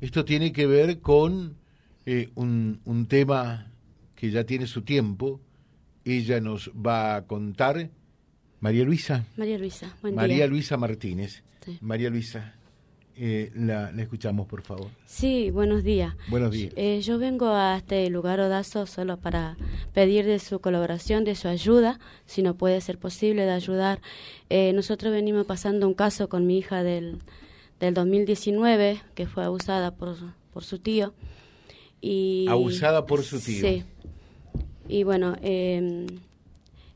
Esto tiene que ver con eh, un, un tema que ya tiene su tiempo. Ella nos va a contar. María Luisa. María Luisa, buen María día. Luisa Martínez. Sí. María Luisa, eh, la, la escuchamos, por favor. Sí, buenos días. Buenos días. Eh, yo vengo a este lugar Odazo solo para pedir de su colaboración, de su ayuda, si no puede ser posible, de ayudar. Eh, nosotros venimos pasando un caso con mi hija del, del 2019, que fue abusada por, por su tío. Y, Abusada por su tío. Sí. Y bueno, eh,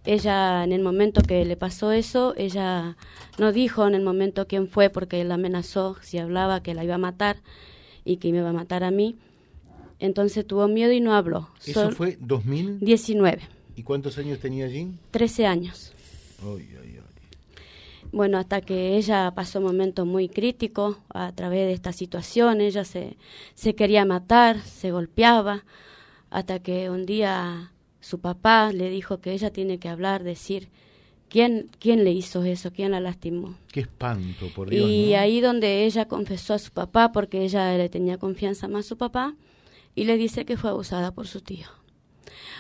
ella en el momento que le pasó eso, ella no dijo en el momento quién fue porque él la amenazó si hablaba que la iba a matar y que me iba a matar a mí. Entonces tuvo miedo y no habló. ¿Eso Sol- fue 2000? 19, ¿Y cuántos años tenía allí? 13 años. Bueno, hasta que ella pasó momentos muy críticos a través de esta situación, ella se, se quería matar, se golpeaba, hasta que un día su papá le dijo que ella tiene que hablar, decir quién, quién le hizo eso, quién la lastimó. Qué espanto, por Dios. Y ¿no? ahí donde ella confesó a su papá, porque ella le tenía confianza más a su papá, y le dice que fue abusada por su tío.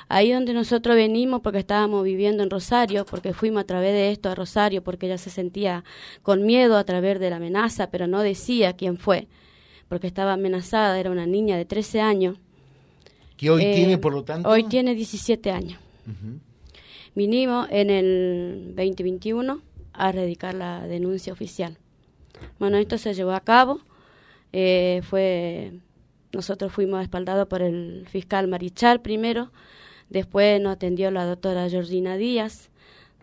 Ahí donde nosotros venimos, porque estábamos viviendo en Rosario, porque fuimos a través de esto a Rosario, porque ella se sentía con miedo a través de la amenaza, pero no decía quién fue, porque estaba amenazada, era una niña de 13 años. Que hoy Eh, tiene, por lo tanto. Hoy tiene 17 años. Vinimos en el 2021 a radicar la denuncia oficial. Bueno, esto se llevó a cabo. eh, fue nosotros fuimos espaldados por el fiscal Marichal primero, después nos atendió la doctora Georgina Díaz,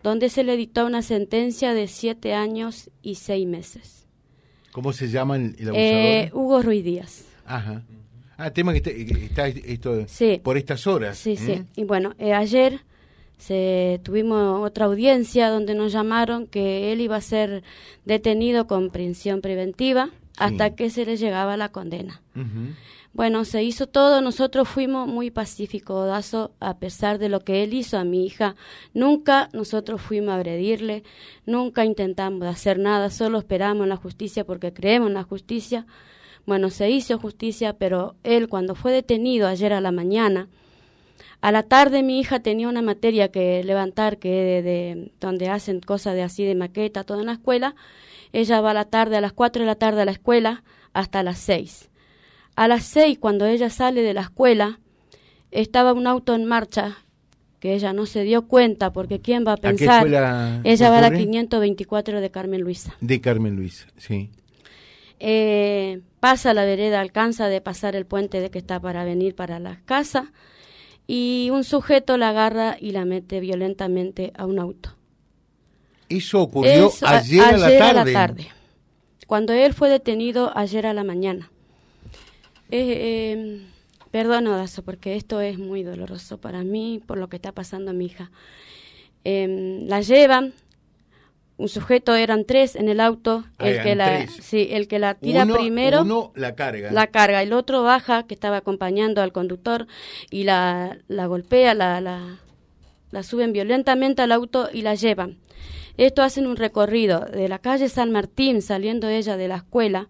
donde se le dictó una sentencia de siete años y seis meses. ¿Cómo se llama el, el abusador? Eh, Hugo Ruiz Díaz. Ajá. Ah, tema que está, esto Sí. por estas horas. Sí, sí. Y bueno, eh, ayer se, tuvimos otra audiencia donde nos llamaron que él iba a ser detenido con prisión preventiva hasta que se le llegaba la condena. Ujú. Bueno, se hizo todo, nosotros fuimos muy pacíficos, a pesar de lo que él hizo a mi hija. Nunca nosotros fuimos a agredirle, nunca intentamos hacer nada, solo esperamos la justicia porque creemos en la justicia. Bueno, se hizo justicia, pero él cuando fue detenido ayer a la mañana, a la tarde mi hija tenía una materia que levantar, que de, de- donde hacen cosas de así de maqueta, todo en la escuela. Ella va a la tarde, a las 4 de la tarde a la escuela, hasta las 6. A las 6, cuando ella sale de la escuela, estaba un auto en marcha que ella no se dio cuenta, porque ¿quién va a qué pensar? escuela ella va a la ocurre? 524 de Carmen Luisa. De Carmen Luisa, sí. Eh, pasa la vereda, alcanza de pasar el puente de que está para venir para la casa y un sujeto la agarra y la mete violentamente a un auto. Eso ocurrió Eso, a- ayer, a, la tarde. Cuando él fue detenido ayer a la mañana. Eh, eh, perdón, Odazo, porque esto es muy doloroso para mí por lo que está pasando a mi hija. Eh, la llevan, un sujeto, eran tres en el auto, Ah, el que, la, tres. sí, el que la tira uno, primero Uno la carga. la carga, el otro baja, que estaba acompañando al conductor, y la, la golpea, la, la, la suben violentamente al auto y la llevan. Esto hacen un recorrido de la calle San Martín, saliendo ella de la escuela,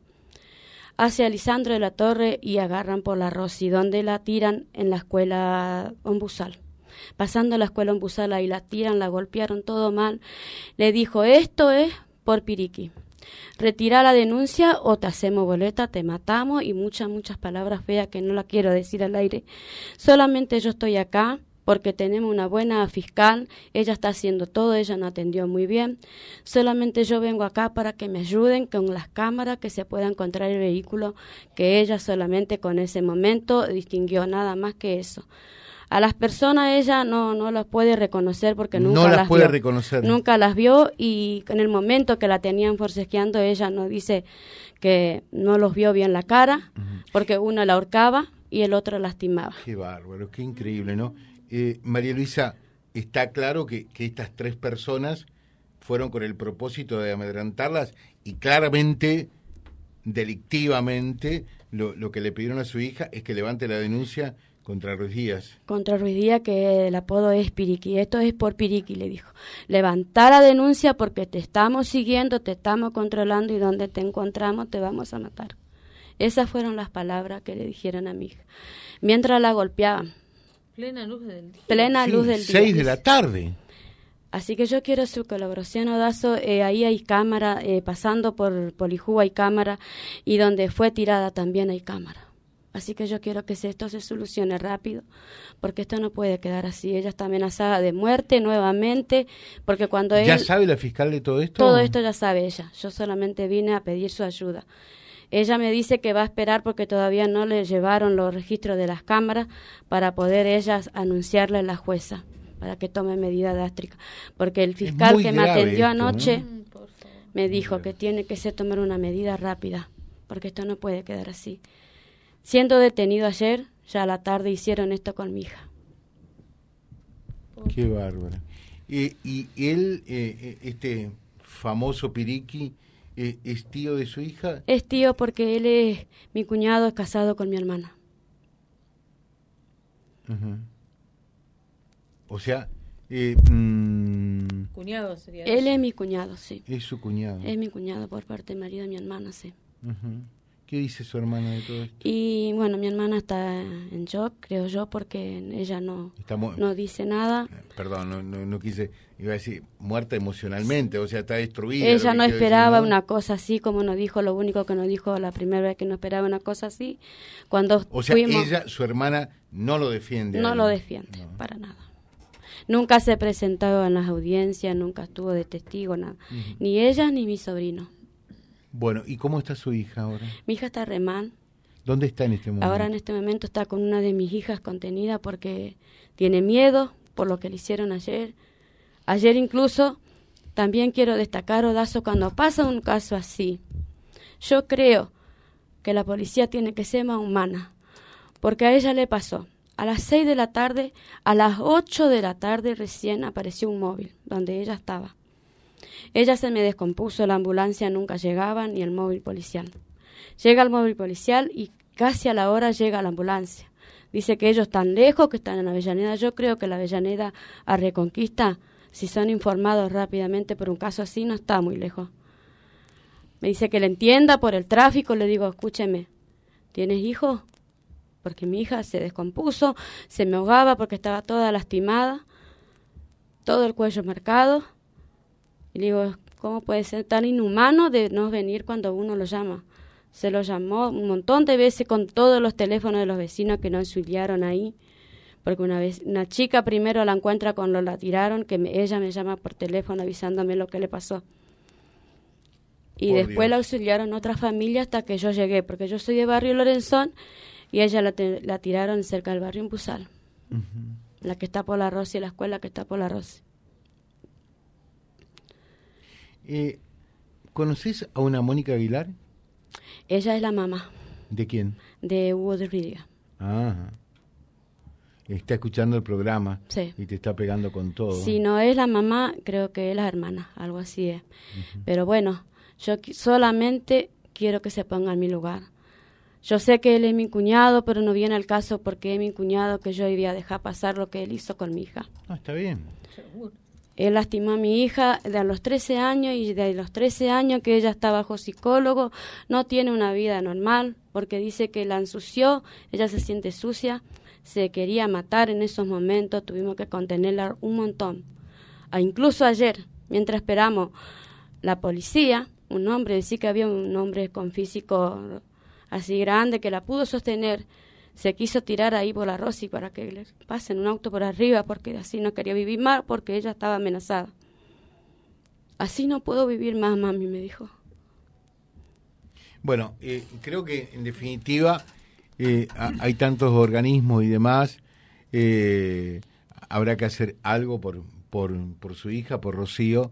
hacia Lisandro de la Torre y agarran por la Rossi, donde la tiran en la escuela Ombusal. Pasando la escuela Ombusal, ahí la tiran, la golpearon todo mal. Le dijo, esto es por Piriqui. Retira la denuncia o te hacemos boleta, te matamos y muchas, muchas palabras feas que no la quiero decir al aire. Solamente yo estoy acá porque tenemos una buena fiscal, ella está haciendo todo, ella nos atendió muy bien. Solamente yo vengo acá para que me ayuden con las cámaras, que se pueda encontrar el vehículo, que ella solamente con ese momento distinguió nada más que eso. A las personas ella no, no las puede reconocer porque No nunca las las puede vio. reconocer. Nunca las vio y en el momento que la tenían forcejeando ella nos dice que no los vio bien la cara porque uno la ahorcaba y el otro lastimaba. Qué bárbaro, qué increíble, ¿no? Eh, María Luisa, está claro que, estas tres personas fueron con el propósito de amedrentarlas y claramente, delictivamente, lo, lo que le pidieron a su hija es que levante la denuncia contra Ruiz Díaz. Contra Ruiz Díaz que el apodo es Piriqui. Esto es por Piriqui, le dijo. Levanta la denuncia porque te estamos siguiendo, te estamos controlando y donde te encontramos te vamos a matar. Esas fueron las palabras que le dijeron a mi hija. Mientras la golpeaban. Plena luz del día. Plena Sí, luz del día. seis de la tarde. Así que yo quiero su colaboración, Odazo. Eh, ahí hay cámara, eh, pasando por Polijú hay cámara, y donde fue tirada también hay cámara. Así que yo quiero que se- esto se solucione rápido, porque esto no puede quedar así. Ella está amenazada de muerte nuevamente, porque cuando ¿Ya él... sabe la fiscal de todo esto? Todo esto ya sabe ella. Yo solamente vine a pedir su ayuda. Ella me dice que va a esperar porque todavía no le llevaron los registros de las cámaras para poder ellas anunciarle a la jueza para que tome medida drástica. Porque el fiscal que me atendió anoche Mm, me dijo que tiene que ser tomar una medida rápida, porque esto no puede quedar así. Siendo detenido ayer, ya a la tarde hicieron esto con mi hija. Qué bárbaro. Eh, y él, eh, eh, este famoso Piriqui, es tío de su hija. Es tío porque él es mi cuñado, es casado con mi hermana. O sea, eh, mm, Cuñado sería. Él es mi cuñado, sí. es su cuñado. Es mi cuñado por parte del marido de mi hermana, sí. Ujú. ¿Qué dice su hermana de todo esto? Y bueno, mi hermana está en shock, creo yo, porque ella no, no dice nada. Perdón, no, no, no quise, iba a decir, muerta emocionalmente, o sea, está destruida. Ella no esperaba decir, una cosa así, como nos dijo, lo único que nos dijo la primera vez que no esperaba una cosa así, cuando O sea, fuimos, ella, su hermana, no lo defiende. no lo defiende, para nada. Nunca se presentó en las audiencias, nunca estuvo de testigo, nada. Ni ella ni mi sobrino. Bueno, ¿y cómo está su hija ahora? Mi hija está re mal, ¿Dónde está en este momento? Ahora en este momento está con una de mis hijas contenida porque tiene miedo por lo que le hicieron ayer. Ayer incluso también quiero destacar, Odazo, cuando pasa un caso así, yo creo que la policía tiene que ser más humana, porque a ella le pasó. A las seis de la tarde, a las ocho de la tarde recién apareció un móvil donde ella estaba. Ella se me descompuso, la ambulancia nunca llegaba ni el móvil policial. Llega el móvil policial y casi a la hora llega la ambulancia. Dice que ellos están lejos, que están en Avellaneda. Yo creo que la Avellaneda a Reconquista, si son informados rápidamente por un caso así, no está muy lejos. Me dice que le entienda por el tráfico. Le digo, escúcheme, ¿tienes hijos? Porque mi hija se descompuso, se me ahogaba porque estaba toda lastimada, todo el cuello marcado. Y le digo, ¿cómo puede ser tan inhumano de no venir cuando uno lo llama? Se lo llamó un montón de veces con todos los teléfonos de los vecinos que no auxiliaron ahí. Porque una vez, una chica primero la encuentra cuando la tiraron, que me- ella me llama por teléfono avisándome lo que le pasó. Y Por después la auxiliaron otra familia hasta que yo llegué, porque yo soy de barrio Lorenzón y ella la, te- la tiraron cerca del barrio en Pusal, la que está por la Rossi, la escuela que está por la Rossi. Eh, ¿Conoces a una Mónica Aguilar? Ella es la mamá ¿De quién? de Hugo de Rídiga. Ah, está escuchando el programa Sí. y te está pegando con todo. Si no es la mamá, creo que es la hermana, algo así es. Pero bueno, yo solamente quiero que se ponga en mi lugar. Yo sé que él es mi cuñado, pero no viene al caso porque es mi cuñado que yo iba a dejar pasar lo que él hizo con mi hija. Ah, está bien. Seguro. Él lastimó a mi hija de los 13 años y de los 13 años que ella está bajo psicólogo, no tiene una vida normal porque dice que la ensució, ella se siente sucia, se quería matar en esos momentos, tuvimos que contenerla un montón. Ah, incluso ayer, mientras esperamos la policía, un hombre, decía que había un hombre con físico así grande que la pudo sostener, se quiso tirar ahí por la Rosy para que le pasen un auto por arriba porque así no quería vivir más porque ella estaba amenazada. Así no puedo vivir más, mami, me dijo. Bueno, eh, creo que en definitiva eh, ha- hay tantos organismos y demás, eh, habrá que hacer algo por, por, por su hija, por Rocío,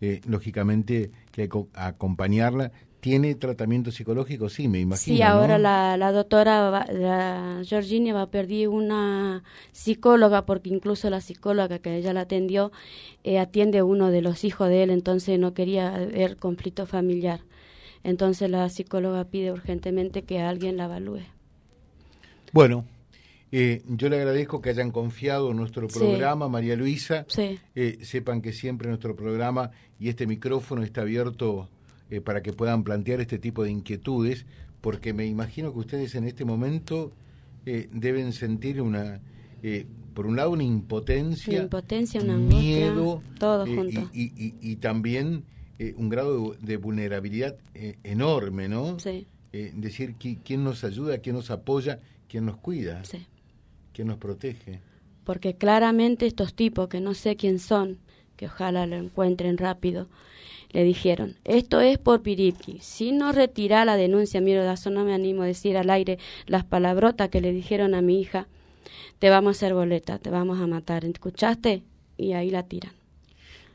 eh, lógicamente que hay que acompañarla. ¿Tiene tratamiento psicológico? Sí, me imagino. Sí, ahora ¿no? la, la doctora, va- la Georgina va a perder una psicóloga, porque incluso la psicóloga que ella la atendió eh, atiende a uno de los hijos de él, entonces no quería ver conflicto familiar. Entonces la psicóloga pide urgentemente que alguien la evalúe. Bueno, eh, yo le agradezco que hayan confiado en nuestro Sí. programa, María Luisa. Sí, Eh, sepan que siempre nuestro programa y este micrófono está abierto eh, para que puedan plantear este tipo de inquietudes, porque me imagino que ustedes en este momento eh, deben sentir una, eh, por un lado, una impotencia, Una impotencia, una un angustia, miedo, todo junto. Y, y- y- y también un grado de, vulnerabilidad enorme, ¿no? Sí, decir qui- quién nos ayuda, quién nos apoya, quién nos cuida, sí. quién nos protege. Porque claramente estos tipos, que no sé quién son, que ojalá lo encuentren rápido, le dijeron, esto es por Piripki. Si no retira la denuncia, miro, Dazo, no me animo a decir al aire las palabrotas que le dijeron a mi hija, te vamos a hacer boleta, te vamos a matar. ¿Escuchaste? Y ahí la tiran.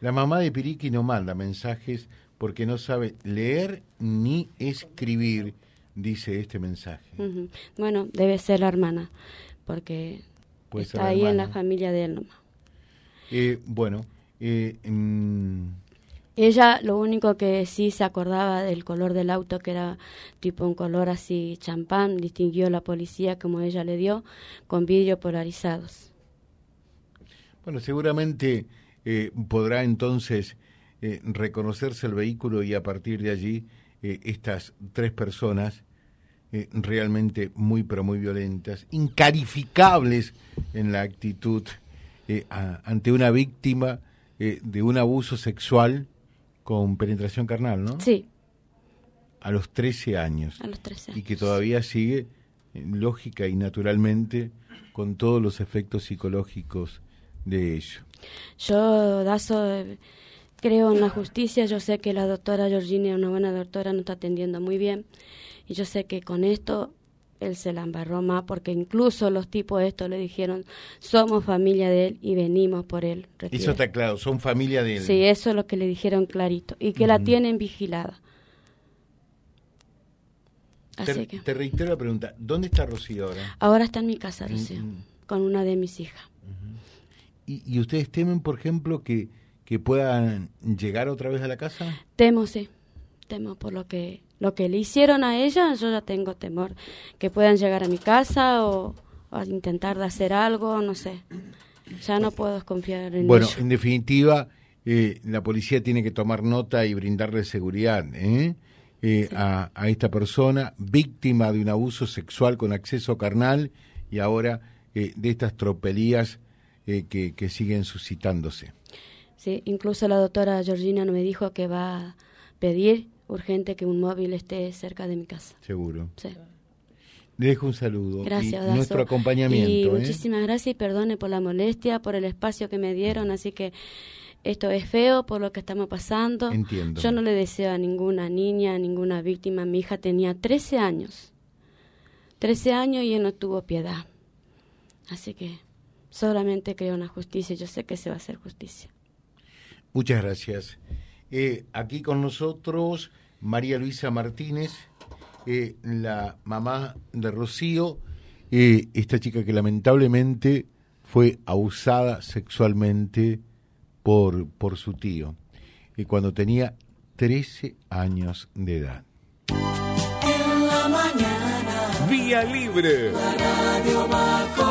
La mamá de Piriqui no manda mensajes porque no sabe leer ni escribir, dice este mensaje. Bueno, debe ser la hermana, porque Puede está ahí en la familia de él nomás. Eh, bueno, eh, mm, Ella lo único que sí se acordaba del color del auto, que era tipo un color así champán, distinguió la policía como ella le dio, con vidrio polarizados. bueno, seguramente eh, podrá entonces eh, reconocerse el vehículo y a partir de allí eh, estas tres personas eh, realmente muy pero muy violentas, incarificables en la actitud ante una víctima de un abuso sexual con penetración carnal, ¿no? Sí, A los 13 años. a los 13 y años. que todavía sigue eh, lógica y naturalmente con todos los efectos psicológicos de ello. Yo, Dazo, creo en la justicia. Yo sé que la doctora Georgina es una buena doctora, nos está atendiendo muy bien. Y yo sé que con esto él se la embarró más, porque incluso los tipos estos le dijeron, somos familia de él y venimos por él. Eso retire". está claro, son familia de él. Sí, eso es lo que le dijeron clarito. Y que la tienen vigilada. Así te, que. te reitero la pregunta, ¿dónde está Rocío ahora? Ahora está en mi casa, Rocío, Mm. con una de mis hijas. ¿Y, y ustedes temen, por ejemplo, que, que puedan llegar otra vez a la casa? Temo, sí. Temo por lo que, lo que le hicieron a ella, yo ya tengo temor. Que puedan llegar a mi casa o, o a intentar de hacer algo, no sé. Ya no puedo confiar en Bueno, en definitiva, eh, la policía tiene que tomar nota y brindarle seguridad ¿eh? Eh, a, a esta persona, víctima de un abuso sexual con acceso carnal y ahora eh, de estas tropelías eh, que, que siguen suscitándose. Sí, incluso la doctora Georgina me dijo que va a pedir urgente que un móvil esté cerca de mi casa. Seguro. Sí. Le dejo un saludo. Gracias, y nuestro acompañamiento. Y ¿eh? muchísimas gracias y perdone por la molestia, por el espacio que me dieron. Así que esto es feo por lo que estamos pasando. Entiendo. Yo no le deseo a ninguna niña, a ninguna víctima. Mi hija tenía 13 años. 13 años y él no tuvo piedad. Así que solamente creo en la justicia. Yo sé que se va a hacer justicia. Muchas gracias. Eh, aquí con nosotros María Luisa Martínez, eh, la mamá de Rocío, eh, esta chica que lamentablemente fue abusada sexualmente por, por su tío, y cuando tenía 13 años de edad. En la mañana Vía Libre. la radio va con